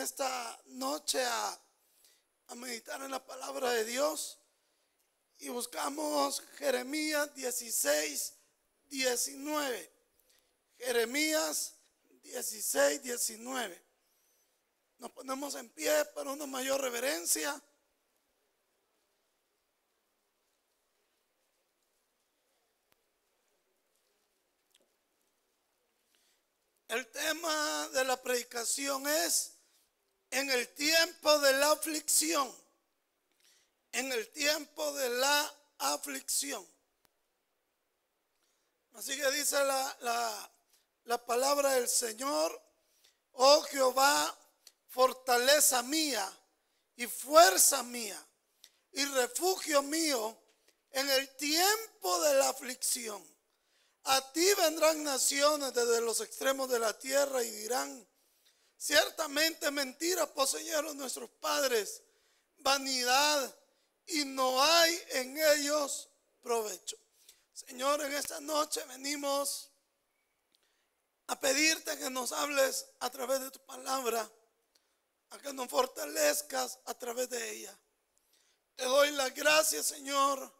esta noche a, meditar en la palabra de Dios y buscamos Jeremías 16, 19. Jeremías 16, 19. Nos ponemos en pie para una mayor reverencia. El tema de la predicación es en el tiempo de la aflicción. En el tiempo de la aflicción. Así que dice la, la, palabra del Señor, oh Jehová, fortaleza mía y fuerza mía y refugio mío en el tiempo de la aflicción. A ti vendrán naciones desde los extremos de la tierra y dirán, ciertamente mentira poseyeron nuestros padres, vanidad, y no hay en ellos provecho. Señor, en esta noche venimos a pedirte que nos hables a través de tu palabra, a que nos fortalezcas a través de ella. Te doy las gracias, Señor,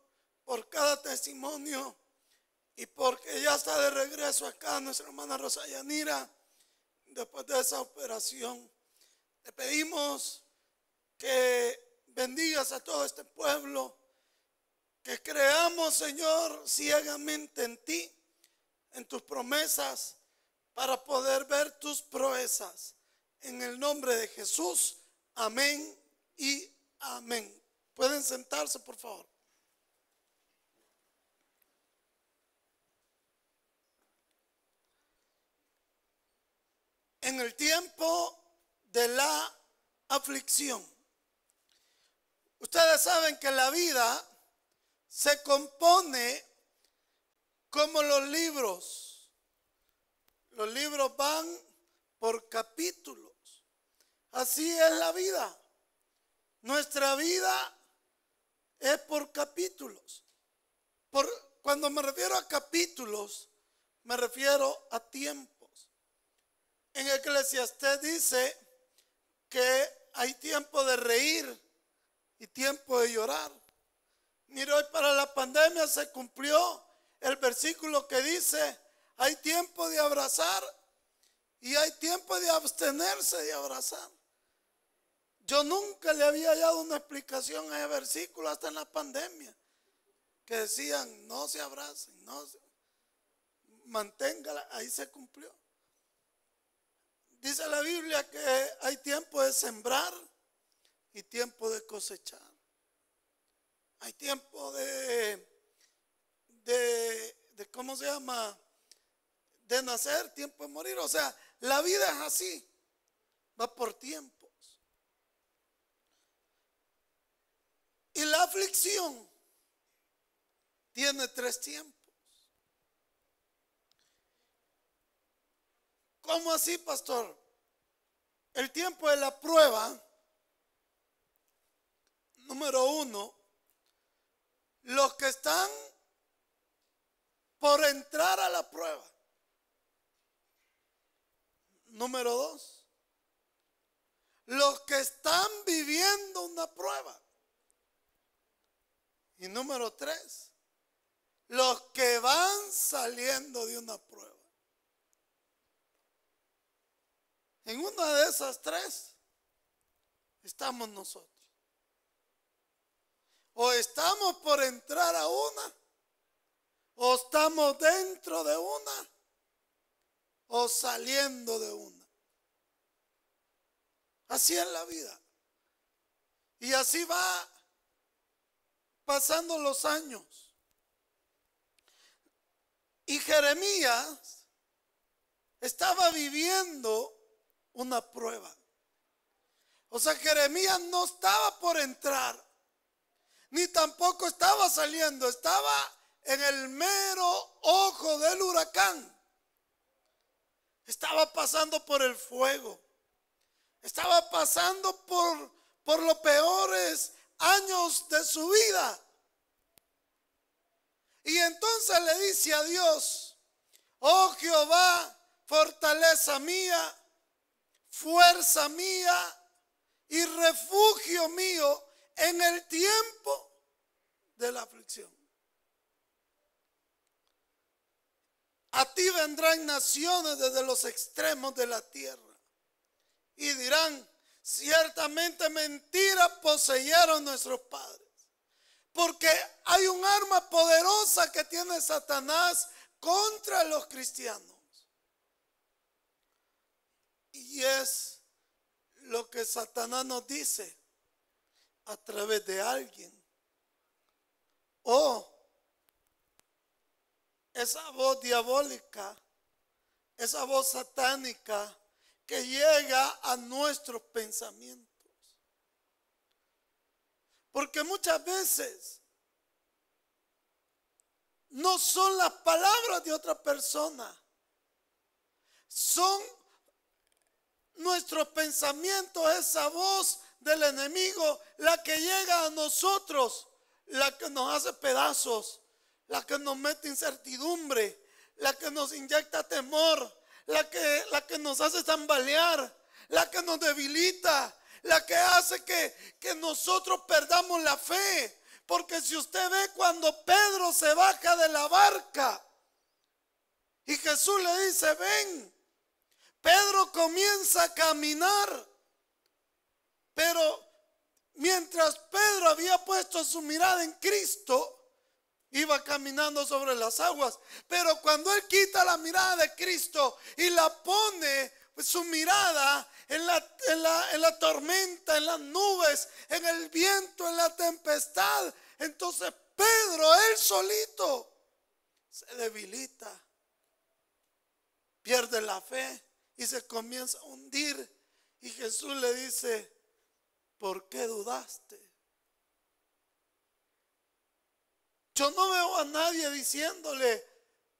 por cada testimonio y porque ya está de regreso acá nuestra hermana Rosa Yanira después de esa operación. Te pedimos que bendigas a todo este pueblo, que creamos, Señor, ciegamente en ti, en tus promesas, para poder ver tus proezas. En el nombre de Jesús, amén y amén. Pueden sentarse, por favor. En el tiempo de la aflicción. Ustedes saben que la vida se compone como los libros. Los libros van por capítulos. Así es la vida. Nuestra vida es por capítulos. Por, cuando me refiero a capítulos, me refiero a tiempo. En Eclesiastés dice que hay tiempo de reír y tiempo de llorar. Mira, hoy para la pandemia se cumplió el versículo que dice, hay tiempo de abrazar y hay tiempo de abstenerse de abrazar. Yo nunca le había dado una explicación a ese versículo hasta en la pandemia, que decían, no se abracen, no se, manténgala, ahí se cumplió. Dice la Biblia que hay tiempo de sembrar y tiempo de cosechar. Hay tiempo de, de, ¿cómo se llama? De nacer, tiempo de morir. O sea, la vida es así. Va por tiempos. Y la aflicción tiene tres tiempos. ¿Cómo así, pastor? El tiempo de la prueba, número uno, los que están por entrar a la prueba. Número dos, los que están viviendo una prueba. Y número tres, los que van saliendo de una prueba. En una de esas tres estamos nosotros. O estamos por entrar a una, o estamos dentro de una, o saliendo de una. Así es la vida. Y así va pasando los años. Y Jeremías estaba viviendo una prueba. O sea, Jeremías no estaba por entrar, ni tampoco estaba saliendo, estaba en el mero ojo del huracán. Estaba pasando por el fuego. Estaba pasando por, por los peores años de su vida. Y entonces le dice a Dios, oh Jehová, fortaleza mía, fuerza mía y refugio mío en el tiempo de la aflicción. A ti vendrán naciones desde los extremos de la tierra y dirán, ciertamente mentira poseyeron nuestros padres. Porque hay un arma poderosa que tiene Satanás contra los cristianos. Y es lo que Satanás nos dice a través de alguien. O esa voz diabólica, esa voz satánica que llega a nuestros pensamientos. Porque muchas veces no son las palabras de otra persona, son nuestros pensamientos, esa voz del enemigo, la que llega a nosotros, la que nos hace pedazos, la que nos mete incertidumbre, la que nos inyecta temor, la que, la que nos hace tambalear, la que nos debilita, la que hace que, que nosotros perdamos la fe. Porque si usted ve cuando Pedro se baja de la barca y Jesús le dice, ven, Pedro comienza a caminar, pero mientras Pedro había puesto su mirada en Cristo, iba caminando sobre las aguas. Pero cuando él quita la mirada de Cristo y la pone su mirada en la, en la, tormenta, en las nubes, en el viento, en la tempestad, entonces Pedro, él solito, se debilita, pierde la fe y se comienza a hundir. Y Jesús le dice, ¿por qué dudaste? Yo no veo a nadie diciéndole,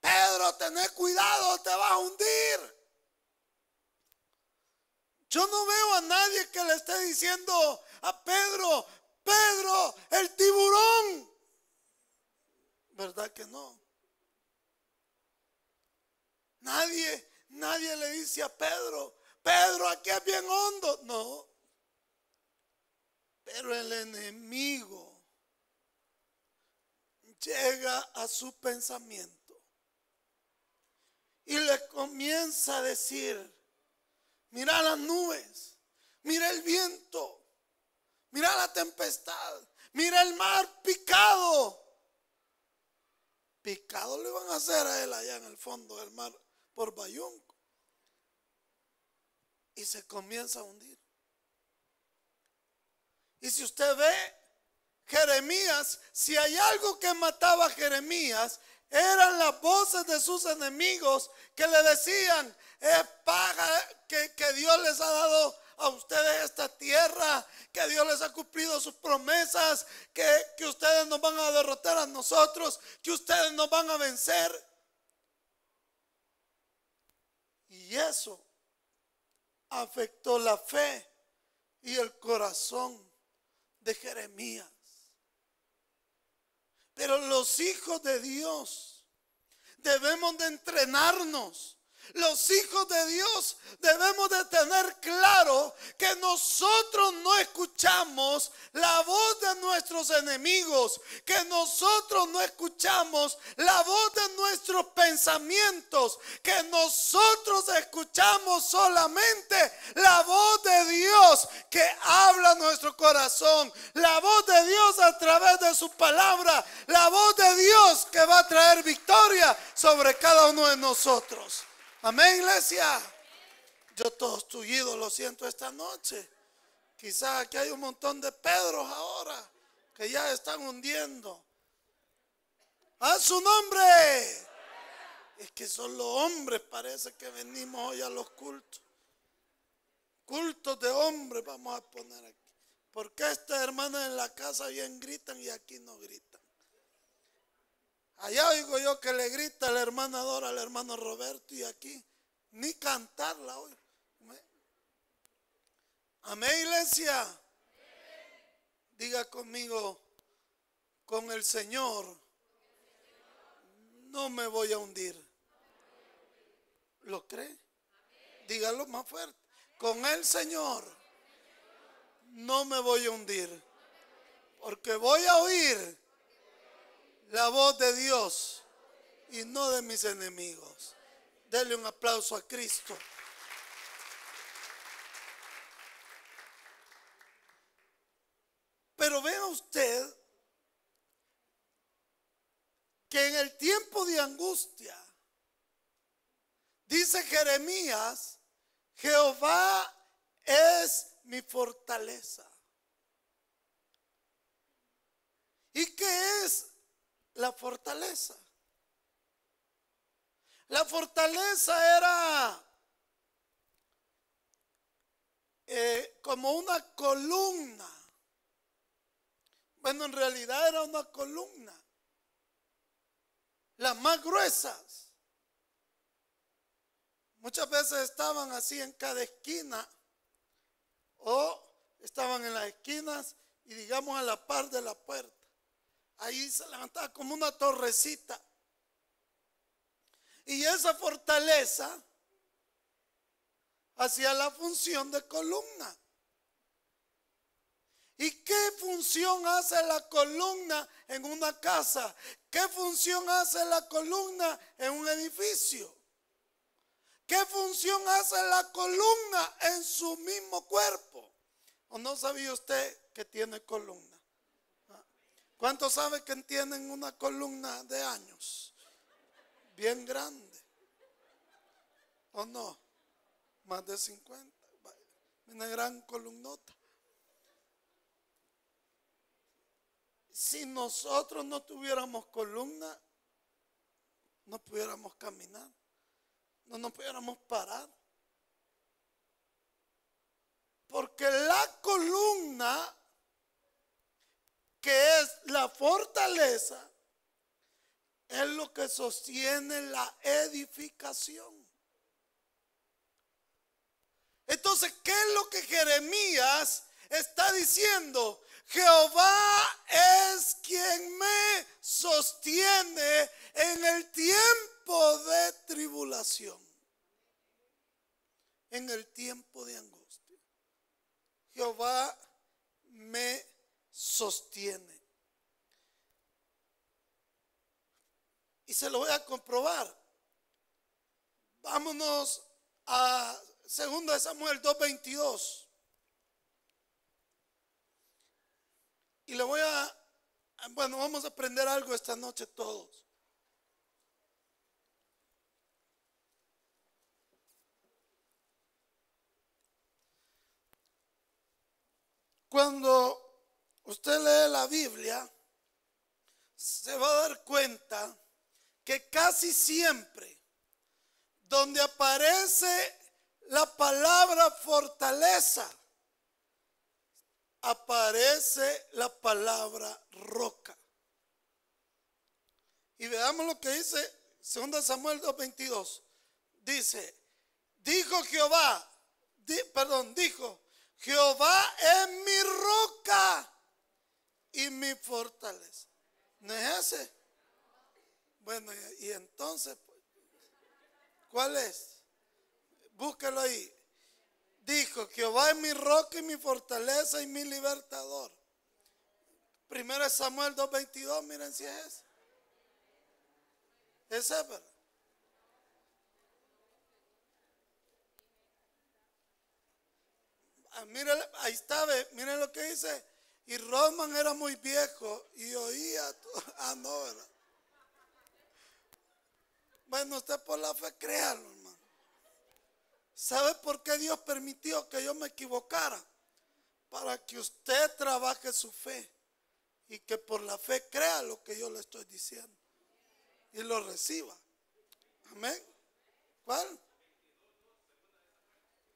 Pedro, tenés cuidado, te vas a hundir. Yo no veo a nadie que le esté diciendo a Pedro, Pedro, el tiburón. ¿Verdad que no? Nadie, nadie le dice a Pedro, Pedro, aquí es bien hondo. No. Pero el enemigo llega a su pensamiento y le comienza a decir, mira las nubes, mira el viento, mira la tempestad, mira el mar picado. Picado le van a hacer a él allá en el fondo del mar por Bayunco. Y se comienza a hundir. Y si usted ve Jeremías, si hay algo que mataba a Jeremías, eran las voces de sus enemigos que le decían, es paga que, que Dios les ha dado a ustedes esta tierra, que Dios les ha cumplido sus promesas, que, que ustedes nos van a derrotar a nosotros, que ustedes nos van a vencer. Y eso afectó la fe y el corazón de Jeremías. Pero los hijos de Dios debemos de entrenarnos los hijos de Dios debemos de tener claro que nosotros no escuchamos la voz de nuestros enemigos, que nosotros no escuchamos la voz de nuestros pensamientos, que nosotros escuchamos solamente la voz de Dios que habla nuestro corazón, la voz de Dios a través de su palabra, la voz de Dios que va a traer victoria sobre cada uno de nosotros. Amén, iglesia. Yo todos tullidos lo siento esta noche. Quizás aquí hay un montón de Pedros ahora que ya están hundiendo. A su nombre. Es que son los hombres, parece que venimos hoy a los cultos. Cultos de hombres vamos a poner aquí. Porque estas hermanas en la casa bien gritan y aquí no gritan. Allá oigo yo que le grita la hermana Dora al hermano Roberto y aquí ni cantarla hoy. Amén, iglesia. Diga conmigo, con el Señor no me voy a hundir. ¿Lo cree? Dígalo más fuerte. con el Señor, no me voy a hundir. Porque voy a oír la voz de Dios y no de mis enemigos. Dele un aplauso a Cristo. Pero vea usted que en el tiempo de angustia, dice Jeremías, Jehová es mi fortaleza. ¿Y qué es la fortaleza? La fortaleza era eh, como una columna. Bueno, en realidad era una columna. Las más gruesas. Muchas veces estaban así en cada esquina o estaban en las esquinas y digamos a la par de la puerta. Ahí se levantaba como una torrecita. Y esa fortaleza hacía la función de columna. ¿Y qué función hace la columna en una casa? ¿Qué función hace la columna en un edificio? ¿Qué función hace la columna en su mismo cuerpo? ¿O no sabía usted que tiene columna? ¿Cuántos sabe que tienen una columna de años? bien grande. ¿O no? Más de 50. Una gran columnota. Si nosotros no tuviéramos columna, no pudiéramos caminar, no nos pudiéramos parar. Porque la columna, que es la fortaleza, es lo que sostiene la edificación. Entonces, ¿qué es lo que Jeremías está diciendo? Jehová es quien me sostiene en el tiempo de tribulación, en el tiempo de angustia. Jehová me sostiene. Y se lo voy a comprobar. Vámonos a 2 Samuel 2.22. Y le voy a, bueno, vamos a aprender algo esta noche todos. Cuando usted lee la Biblia, se va a dar cuenta que casi siempre donde aparece la palabra fortaleza, aparece la palabra roca. Y veamos lo que dice 2 Samuel 2.22. Dice, dijo Jehová, perdón, dijo, Jehová es mi roca y mi fortaleza. ¿No es ese? Bueno, y, entonces, ¿cuál es? Búsquelo ahí. Dijo, Jehová es mi roca y mi fortaleza y mi libertador. Primero es Samuel 2.22, miren si es ese. Es verdad. Ah, ahí está, miren lo que dice. Y Roman era muy viejo y oía. Ah, no, ¿verdad? Bueno, usted por la fe, créalo, hermano. ¿Sabe por qué Dios permitió que yo me equivocara? Para que usted trabaje su fe y que por la fe crea lo que yo le estoy diciendo y lo reciba. Amén. ¿Cuál?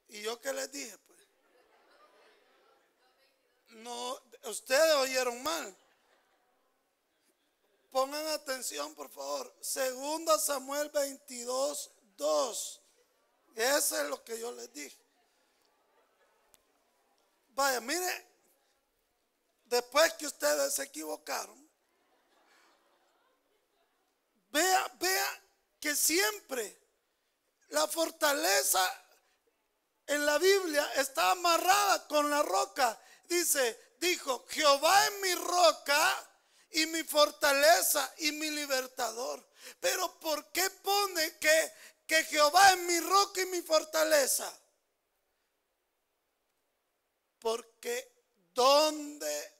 ¿Y yo qué les dije? Pues? No, ustedes oyeron mal. Pongan atención, por favor. Segunda Samuel 22, 2. Eso es lo que yo les dije. Vaya, mire, después que ustedes se equivocaron, vea, vea que siempre la fortaleza en la Biblia está amarrada con la roca. Dice, dijo, Jehová es mi roca y mi fortaleza y mi libertador. Pero ¿por qué pone que, que Jehová es mi roca y mi fortaleza? Porque donde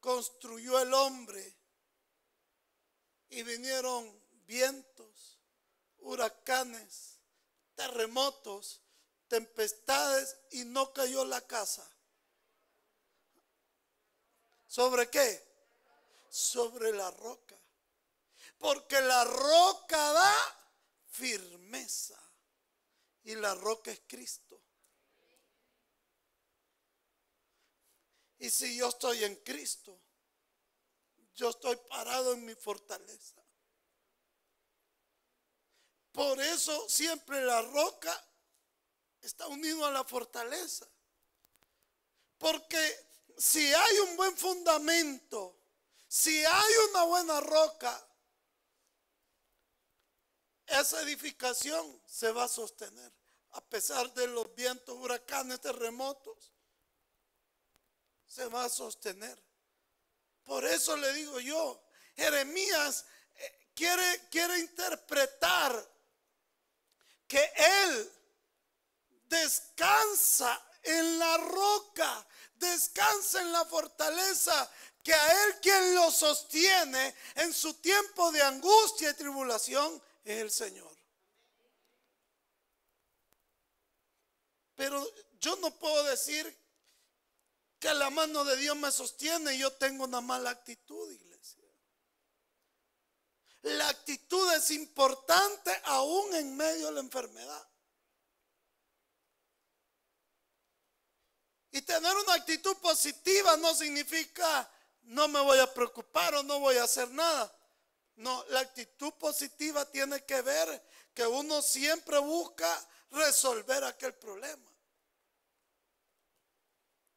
construyó el hombre y vinieron vientos, huracanes, terremotos, tempestades y no cayó la casa. ¿Sobre qué? Sobre la roca. Porque la roca da firmeza. Y la roca es Cristo. Y si yo estoy en Cristo, yo estoy parado en mi fortaleza. Por eso siempre la roca está unido a la fortaleza. Porque si hay un buen fundamento, si hay una buena roca, esa edificación se va a sostener a pesar de los vientos, huracanes, terremotos. Se va a sostener. Por eso le digo yo, Jeremías eh, quiere, quiere interpretar que él descansa en la roca, descansa en la fortaleza, que a Él quien lo sostiene en su tiempo de angustia y tribulación es el Señor. Pero yo no puedo decir que la mano de Dios me sostiene y yo tengo una mala actitud, iglesia. La actitud es importante aún en medio de la enfermedad. Y tener una actitud positiva no significa no me voy a preocupar o no voy a hacer nada. No, la actitud positiva tiene que ver que uno siempre busca resolver aquel problema.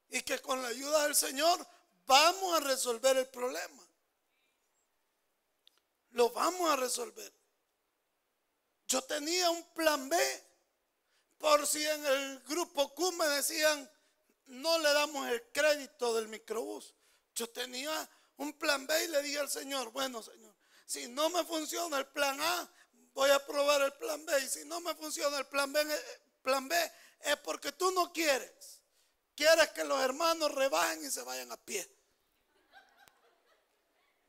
Y que con la ayuda del Señor vamos a resolver el problema. Lo vamos a resolver. Yo tenía un plan B por si en el grupo Q me decían, no le damos el crédito del microbús. Yo tenía un plan B y le dije al Señor, bueno Señor, si no me funciona el plan A, voy a probar el plan B. Y si no me funciona el plan B, eh, plan B es porque tú no quieres. Quieres que los hermanos rebajen y se vayan a pie.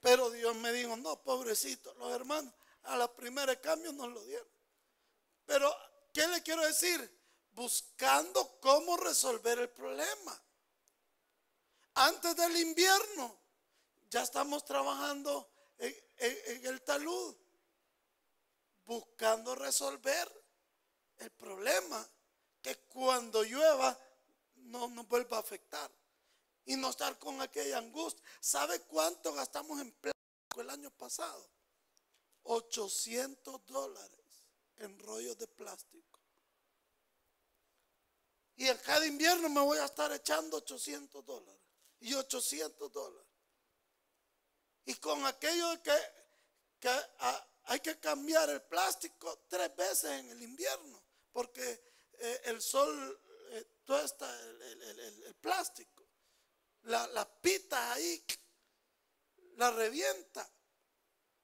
Pero Dios me dijo, no, pobrecito, los hermanos a la primera cambio nos lo dieron. Pero, ¿qué le quiero decir? Buscando cómo resolver el problema. Antes del invierno, ya estamos trabajando en, el talud, buscando resolver el problema, que cuando llueva no nos vuelva a afectar y no estar con aquella angustia. ¿Sabe cuánto gastamos en plástico el año pasado? 800 dólares en rollos de plástico. Y en cada invierno me voy a estar echando 800 dólares. Y 800 dólares. Y con aquello de que, hay que cambiar el plástico tres veces en el invierno. Porque eh, el sol eh, el, plástico. La, la pita ahí la revienta.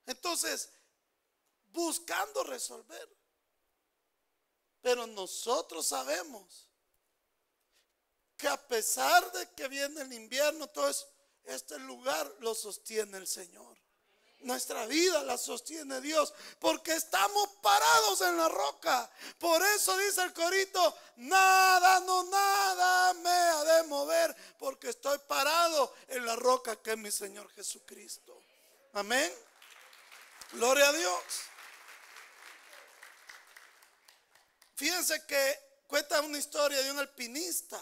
Entonces, buscando resolver. Pero nosotros sabemos que a pesar de que viene el invierno, todo eso, este lugar lo sostiene el Señor. Nuestra vida la sostiene Dios porque estamos parados en la roca. Por eso dice el corito, nada, no nada me ha de mover porque estoy parado en la roca que es mi Señor Jesucristo. Amén. Gloria a Dios. Fíjense que cuenta una historia de un alpinista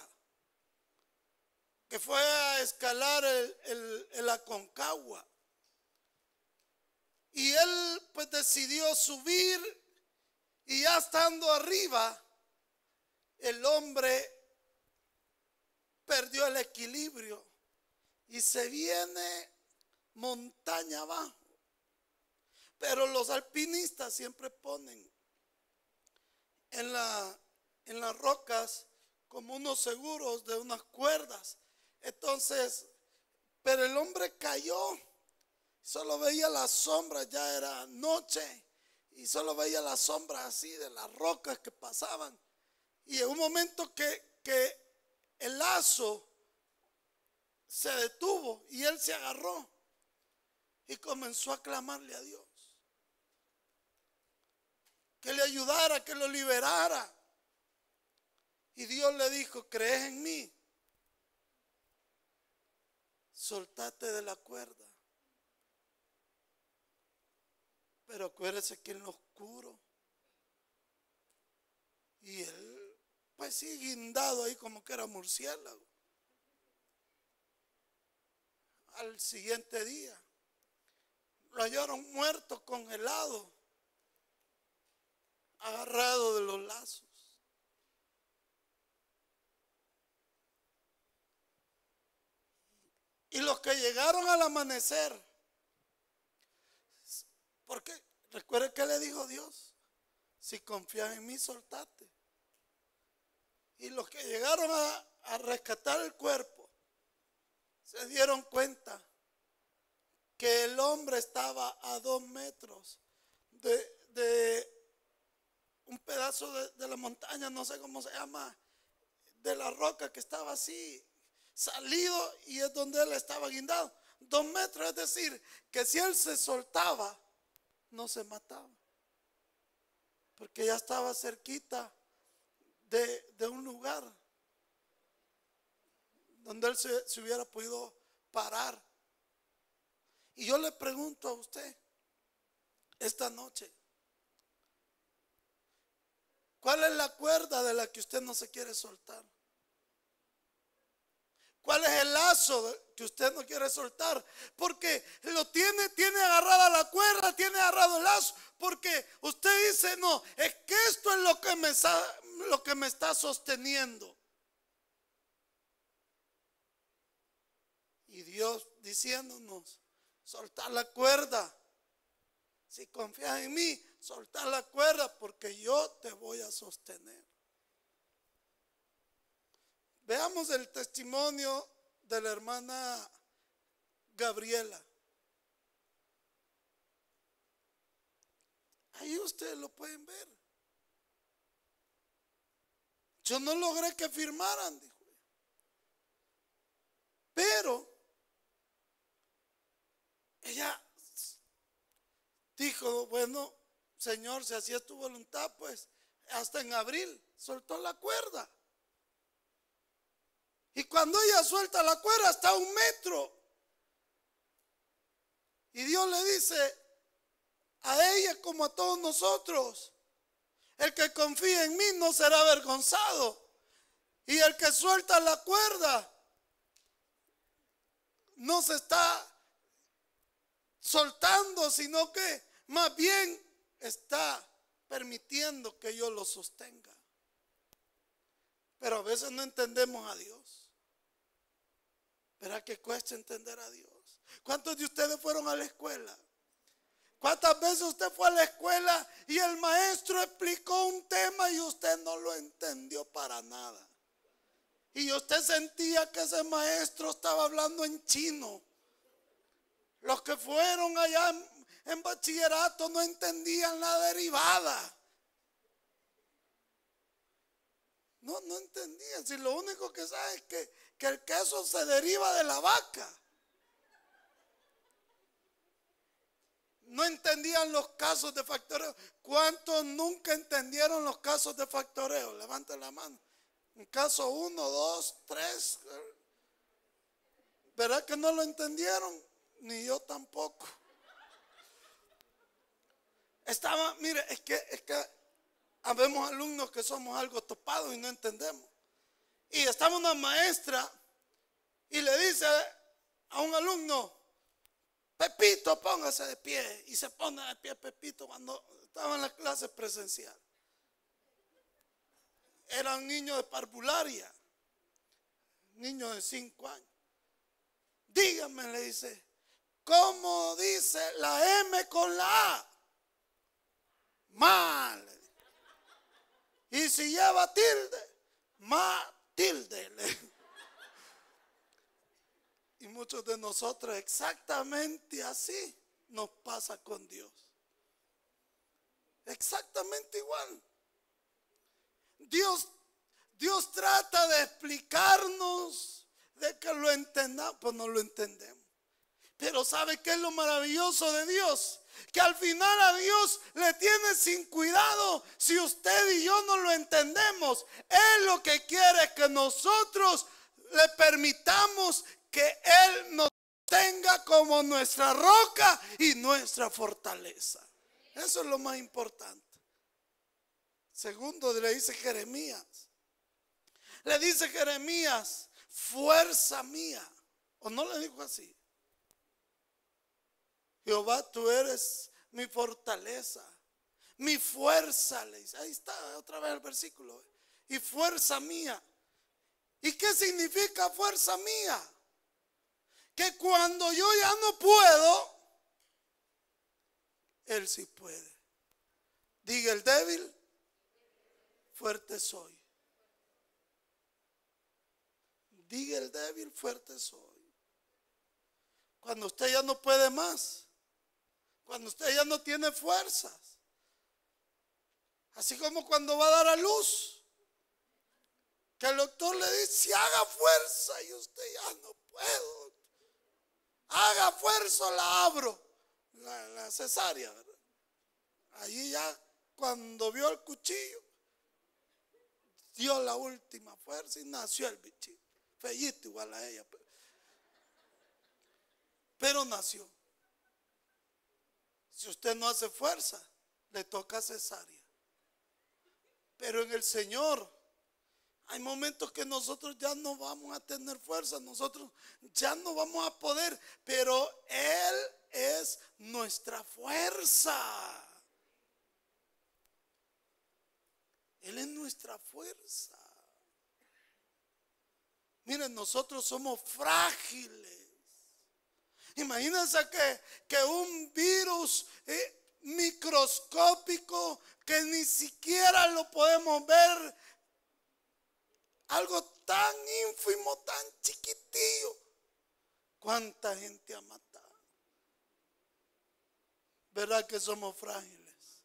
que fue a escalar el, Aconcagua. Y él pues decidió subir y ya estando arriba, el hombre perdió el equilibrio y se viene montaña abajo. Pero los alpinistas siempre ponen en, la, en las rocas como unos seguros de unas cuerdas. Entonces, pero el hombre cayó, solo veía las sombras, ya era noche, y solo veía las sombras así de las rocas que pasaban. Y en un momento que, que el lazo se detuvo y él se agarró y comenzó a clamarle a Dios. Que le ayudara, que lo liberara. Y Dios le dijo, ¿crees en mí? Soltate de la cuerda. Pero acuérdese que en lo oscuro. Y él, pues sí, guindado ahí como que era murciélago. Al siguiente día, lo hallaron muerto, congelado, agarrado de los lazos. Y los que llegaron al amanecer, porque recuerde que le dijo Dios, si confías en mí, soltate. Y los que llegaron a, rescatar el cuerpo, se dieron cuenta que el hombre estaba a dos metros de, un pedazo de, de, la montaña, no sé cómo se llama, de la roca que estaba así, salido y es donde él estaba guindado. Dos metros, es decir, que si él se soltaba, no se mataba. Porque ya estaba cerquita de, un lugar donde él se, se hubiera podido parar. Y yo le pregunto a usted esta noche, ¿cuál es la cuerda de la que usted no se quiere soltar? ¿Cuál es el lazo que usted no quiere soltar? Porque lo tiene, tiene agarrada la cuerda, tiene agarrado el lazo. Porque usted dice, no, es que esto es lo que me está, sosteniendo. Y Dios diciéndonos, soltar la cuerda. Si confías en mí, soltar la cuerda porque yo te voy a sostener. Veamos el testimonio de la hermana Gabriela. Ahí ustedes lo pueden ver. Yo no logré que firmaran, dijo. Pero ella dijo, bueno, Señor, si así es tu voluntad, pues hasta en abril soltó la cuerda. Y cuando ella suelta la cuerda hasta un metro. Y Dios le dice a ella como a todos nosotros, el que confía en mí no será avergonzado. Y el que suelta la cuerda no se está soltando, sino que más bien está permitiendo que yo lo sostenga. Pero a veces no entendemos a Dios. ¿Verdad que cuesta entender a Dios? ¿Cuántos de ustedes fueron a la escuela? ¿Cuántas veces usted fue a la escuela y el maestro explicó un tema y usted no lo entendió para nada? Y usted sentía que ese maestro estaba hablando en chino. Los que fueron allá en, bachillerato no entendían la derivada. No, no entendían. Si lo único que saben es que que el queso se deriva de la vaca. No entendían los casos de factoreo. ¿Cuántos nunca entendieron los casos de factoreo? Levanten la mano. En caso uno, dos, tres. ¿Verdad que no lo entendieron? Ni yo tampoco. Estaba, mire, es que, es que habemos alumnos que somos algo topados y no entendemos. Y estaba una maestra y le dice a un alumno, Pepito, póngase de pie. Y se pone de pie Pepito cuando estaba en la clase presencial. Era un niño de parvularia, niño de cinco años. Dígame, le dice, ¿cómo dice la M con la A? Mal. Y si lleva tilde, mal Y muchos de nosotros exactamente así nos pasa con Dios. Exactamente igual. Dios, Dios trata de explicarnos, de que lo entendamos, pues no lo entendemos. Pero ¿sabe qué es lo maravilloso de Dios? Que al final a Dios le tiene sin cuidado si usted y yo no lo entendemos. Él lo que quiere es que nosotros le permitamos que Él nos tenga como nuestra roca y nuestra fortaleza. Eso es lo más importante. Segundo, le dice Jeremías. Le dice Jeremías, fuerza mía. ¿O no le dijo así? Jehová, tú eres mi fortaleza, mi fuerza. Le dice. Ahí está otra vez el versículo. Y fuerza mía. ¿Y qué significa fuerza mía? Que cuando yo ya no puedo, él sí puede. Diga el débil, fuerte soy. Diga el débil, fuerte soy. Cuando usted ya no puede más, cuando usted ya no tiene fuerzas, así como cuando va a dar a luz, que el doctor le dice, haga fuerza y usted ya no puedo, haga fuerza, la abro la, cesárea, ¿verdad? Allí ya cuando vio el cuchillo, dio la última fuerza y nació el bichito. Fellito igual a ella. Pero nació. Si usted no hace fuerza, le toca cesárea. Pero en el Señor hay momentos que nosotros ya no vamos a tener fuerza, nosotros ya no vamos a poder, pero Él es nuestra fuerza. Él es nuestra fuerza. Miren, nosotros somos frágiles. Imagínense que, un virus eh, microscópico que ni siquiera lo podemos ver algo tan ínfimo, tan chiquitillo. ¿Cuánta gente ha matado? ¿Verdad que somos frágiles?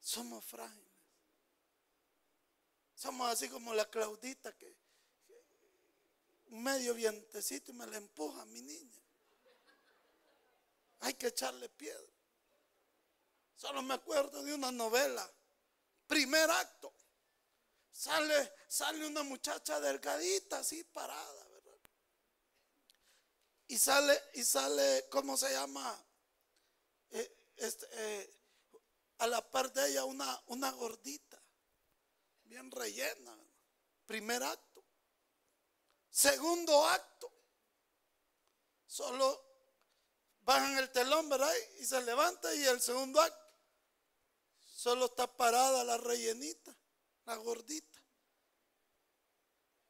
Somos frágiles. Somos así como la Claudita que, medio vientecito y me la empuja mi niña. Hay que echarle piedra. Solo me acuerdo de una novela, primer acto. Sale, sale una muchacha delgadita, así parada. Y sale, y sale, ¿cómo se llama? Eh, este, eh, a la par de ella una, una gordita, bien rellena. Primer acto. Segundo acto. Solo bajan el telón, ¿verdad? Y se levanta y el segundo acto. Solo está parada la rellenita la gordita.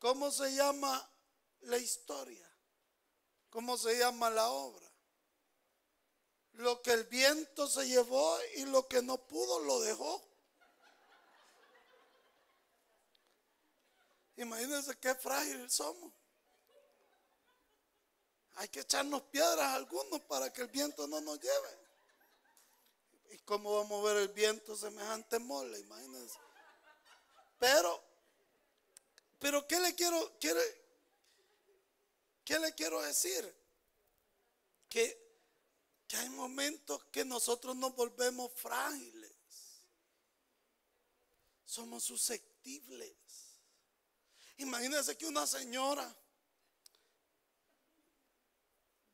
¿Cómo se llama la historia? ¿Cómo se llama la obra? Lo que el viento se llevó y lo que no pudo lo dejó. Imagínense qué frágil somos. Hay que echarnos piedras a algunos para que el viento no nos lleve. ¿Y cómo vamos a ver el viento semejante mole? Imagínense. Pero, pero ¿qué le quiero, qué le quiero decir? Que, que hay momentos que nosotros nos volvemos frágiles. Somos susceptibles. Imagínense que una señora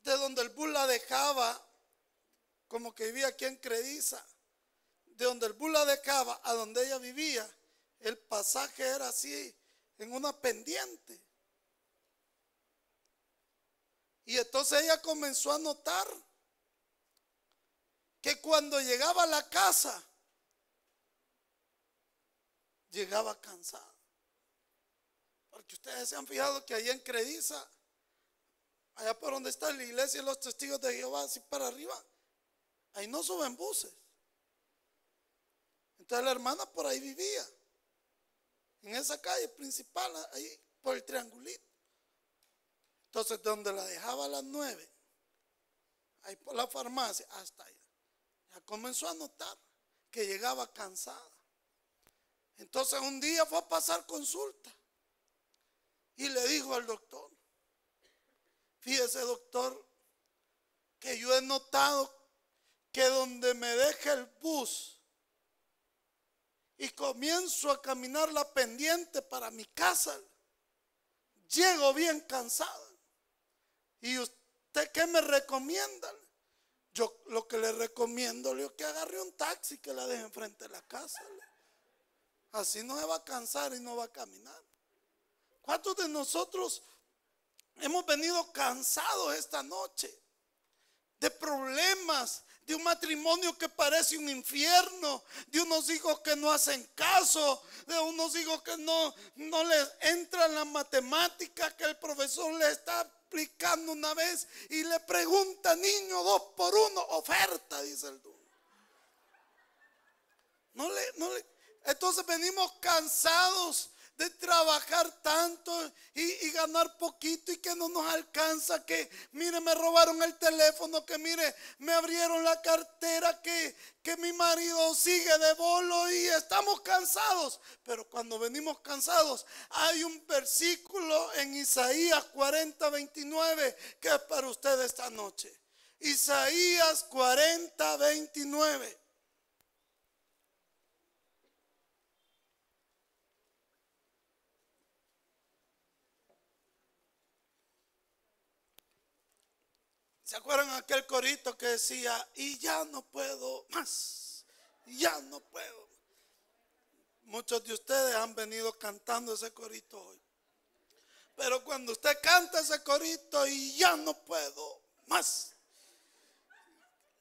de donde el bus la dejaba, como que vivía aquí en Crediza, de donde el bus la dejaba a donde ella vivía, el pasaje era así, en una pendiente. Y entonces ella comenzó a notar que cuando llegaba a la casa, llegaba cansada. Porque ustedes se han fijado que ahí en Crediza, allá por donde está la iglesia y los testigos de Jehová, así para arriba, ahí no suben buses. Entonces la hermana por ahí vivía. en esa calle principal, ahí por el triangulito. Entonces, donde la dejaba a las nueve, ahí por la farmacia, hasta allá. Ya comenzó a notar que llegaba cansada. Entonces un día fue a pasar consulta y le dijo al doctor, fíjese doctor, que yo he notado que donde me deja el bus y comienzo a caminar la pendiente para mi casa, llego bien cansada. ¿Y usted qué me recomienda? Yo lo que le recomiendo es que agarre un taxi que la deje enfrente de la casa. Así no se va a cansar y no va a caminar. ¿Cuántos de nosotros hemos venido cansados esta noche? De problemas, de un matrimonio que parece un infierno, de unos hijos que no hacen caso, de unos hijos que no, no les entra la matemática que el profesor le está explicando una vez y le pregunta, niño, dos por uno, oferta, dice el le, no le, entonces venimos cansados de trabajar tanto y, ganar poquito y que no nos alcanza, que mire, me robaron el teléfono, que mire, me abrieron la cartera, que, que mi marido sigue de bolo y estamos cansados. Pero cuando venimos cansados, hay un versículo en Isaías 40, 29 que es para usted esta noche. Isaías 40, 29. ¿Se acuerdan aquel corito que decía, y ya no puedo más? Ya no puedo. Muchos de ustedes han venido cantando ese corito hoy. Pero cuando usted canta ese corito y ya no puedo más,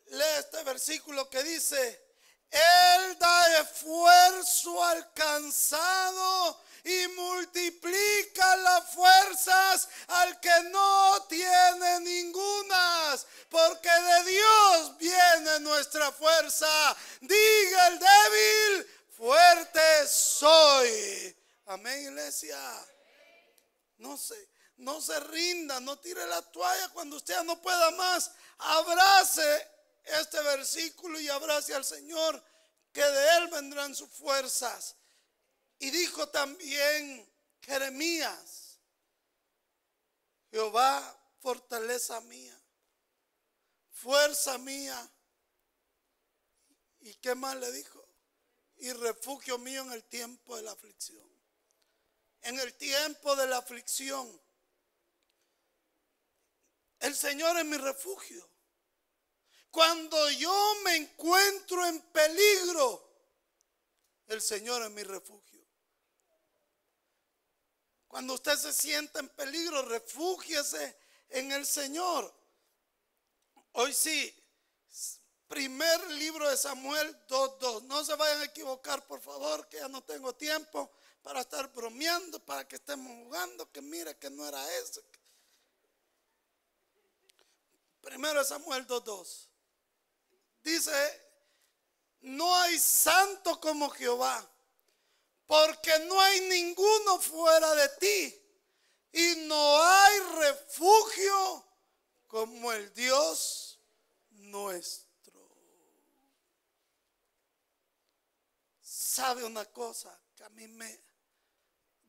lee este versículo que dice, Él da esfuerzo alcanzado y multiplica las fuerzas al que no tiene ningunas, porque de Dios viene nuestra fuerza. Diga el débil, fuerte soy. Amén, iglesia. No se, no se rinda, no tire la toalla cuando usted no pueda más. Abrace este versículo y abrace al Señor, que de Él vendrán sus fuerzas. Y dijo también Jeremías, Jehová, fortaleza mía, fuerza mía. ¿Y qué más le dijo? Y refugio mío en el tiempo de la aflicción. En el tiempo de la aflicción. El Señor es mi refugio. Cuando yo me encuentro en peligro, el Señor es mi refugio. Cuando usted se sienta en peligro, refúgiese en el Señor. Hoy sí, primer libro de Samuel 2.2. No se vayan a equivocar, por favor, que ya no tengo tiempo para estar bromeando, para que estemos jugando, que mire que no era ese. Primero de Samuel 2.2. Dice, no hay santo como Jehová porque no hay ninguno fuera de ti y no hay refugio como el Dios nuestro. ¿Sabe una cosa? Que a mí me...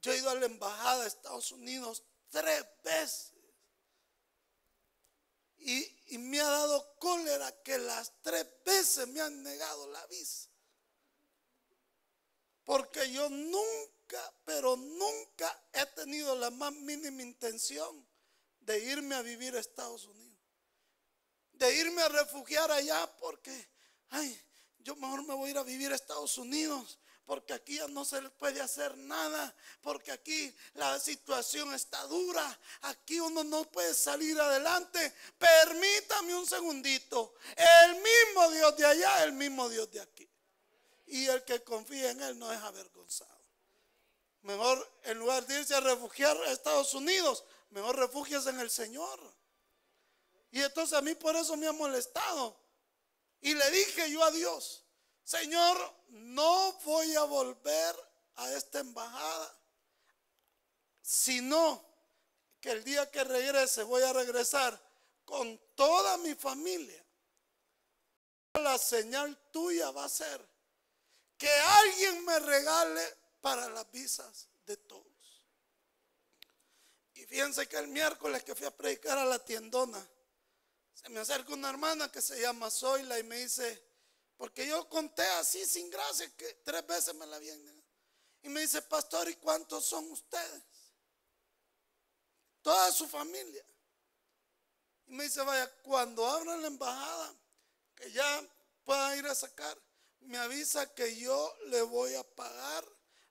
Yo he ido a la embajada de Estados Unidos tres veces. Y, y, me ha dado cólera que las tres veces me han negado la visa. Porque yo nunca, pero nunca he tenido la más mínima intención de irme a vivir a Estados Unidos. De irme a refugiar allá porque, ay, yo mejor me voy a ir a vivir a Estados Unidos porque aquí ya no se le puede hacer nada, porque aquí la situación está dura, aquí uno no puede salir adelante. Permítame un segundito, el mismo Dios de allá, el mismo Dios de aquí y el que confía en Él no es avergonzado. Mejor, en lugar de irse a refugiar a Estados Unidos, mejor refugias en el Señor. Y entonces a mí por eso me ha molestado. Y le dije yo a Dios, Señor, no voy a volver a esta embajada, sino que el día que regrese voy a regresar con toda mi familia. La señal tuya va a ser que alguien me regale para las visas de todos. Y fíjense que el miércoles que fui a predicar a la tiendona, se me acerca una hermana que se llama Zoila y me dice, porque yo conté así sin gracia, que tres veces me la habían Y me dice, pastor, ¿y cuántos son ustedes? Toda su familia. Y me dice, vaya, cuando abran la embajada, que ya pueda ir a sacar, me avisa que yo le voy a pagar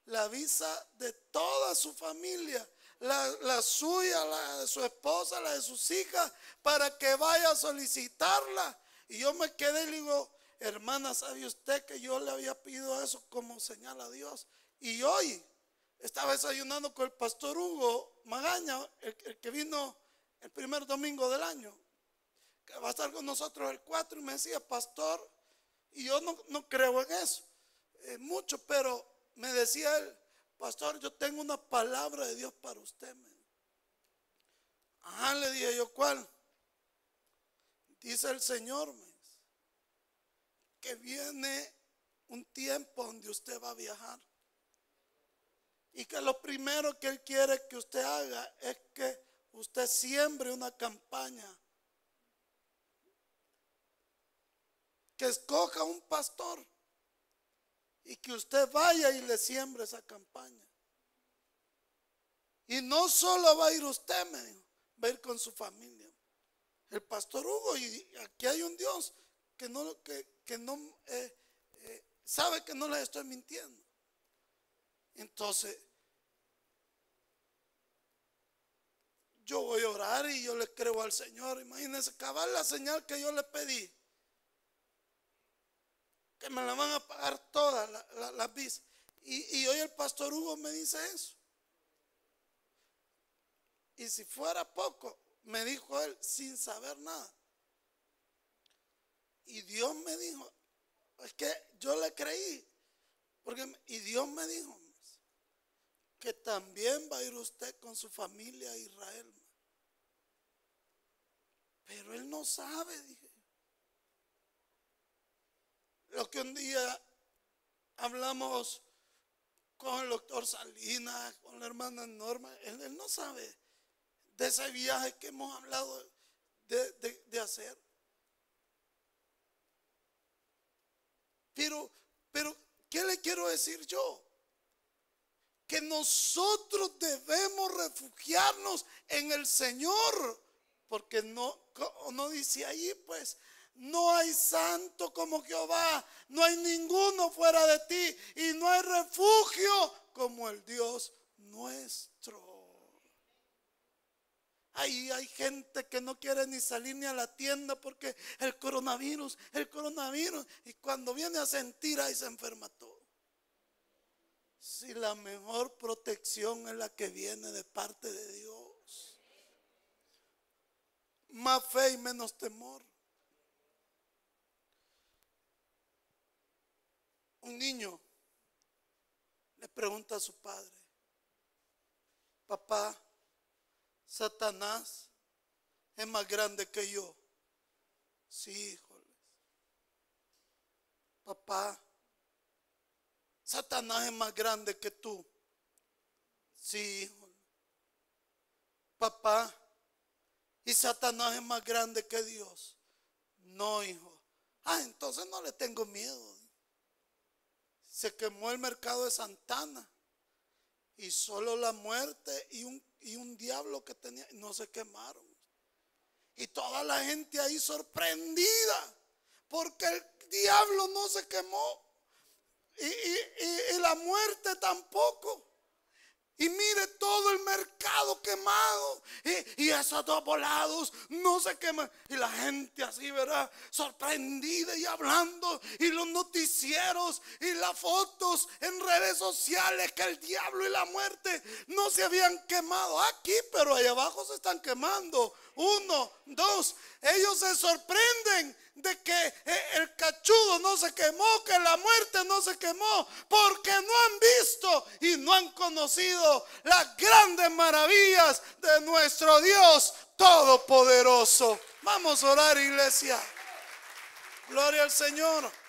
la visa de toda su familia la, suya, la de su esposa, la de sus hijas, para que vaya a solicitarla. Y yo me quedé y le digo, hermana, ¿sabe usted que yo le había pedido eso como señal a Dios? Y hoy estaba desayunando con el pastor Hugo Magaña, el, que vino el primer domingo del año, que va a estar con nosotros el 4, y me decía, pastor, y yo no, creo en eso, eh, mucho, pero me decía él, pastor, yo tengo una palabra de Dios para usted. Ajá, le dije yo, ¿cuál? Dice el Señor, que viene un tiempo donde usted va a viajar. Y que lo primero que Él quiere que usted haga es que usted siembre una campaña. Que escoja un pastor y que usted vaya y le siembre esa campaña. Y no solo va a ir usted, me dijo, va a ir con su familia. El pastor Hugo, y aquí hay un Dios que no, que, no eh, eh, sabe que no le estoy mintiendo. Entonces, yo voy a orar y yo le creo al Señor. Imagínense, cabal la señal que yo le pedí que me la van a pagar todas las la, visas. Y, hoy el pastor Hugo me dice eso. Y si fuera poco, me dijo él sin saber nada. Y Dios me dijo, es que yo le creí. Porque, y Dios me dijo que también va a ir usted con su familia a Israel. Pero él no sabe, dije. Lo que un día hablamos con el doctor Salinas, con la hermana Norma, él, no sabe de ese viaje que hemos hablado de, hacer. Pero, pero, ¿qué le quiero decir yo? Que nosotros debemos refugiarnos en el Señor, porque no, no dice ahí, pues, no hay santo como Jehová, no hay ninguno fuera de ti y no hay refugio como el Dios nuestro. Ahí hay gente que no quiere ni salir ni a la tienda porque el coronavirus, el coronavirus, y cuando viene a sentir ahí se enferma todo. Si la mejor protección es la que viene de parte de Dios, más fe y menos temor. Un niño le pregunta a su padre, papá, Satanás es más grande que yo. Sí, híjoles. Papá, Satanás es más grande que tú. Sí, híjole. Papá, y Satanás es más grande que Dios. No, hijo. Ah, entonces no le tengo miedo se quemó el mercado de Santana y solo la muerte y un, y un diablo que tenía no se quemaron. Y toda la gente ahí sorprendida porque el diablo no se quemó y, y la muerte tampoco. Y mire todo el mercado quemado. Y, esos dos volados no se queman. Y la gente así, ¿verdad? Sorprendida y hablando. Y los noticieros y las fotos en redes sociales que el diablo y la muerte no se habían quemado aquí, pero allá abajo se están quemando. Uno, dos. Ellos se sorprenden de que eh, el cachudo no se quemó, que la muerte no se quemó, porque no han visto y no han conocido las grandes maravillas de nuestro Dios Todopoderoso. Vamos a orar, iglesia. Gloria al Señor.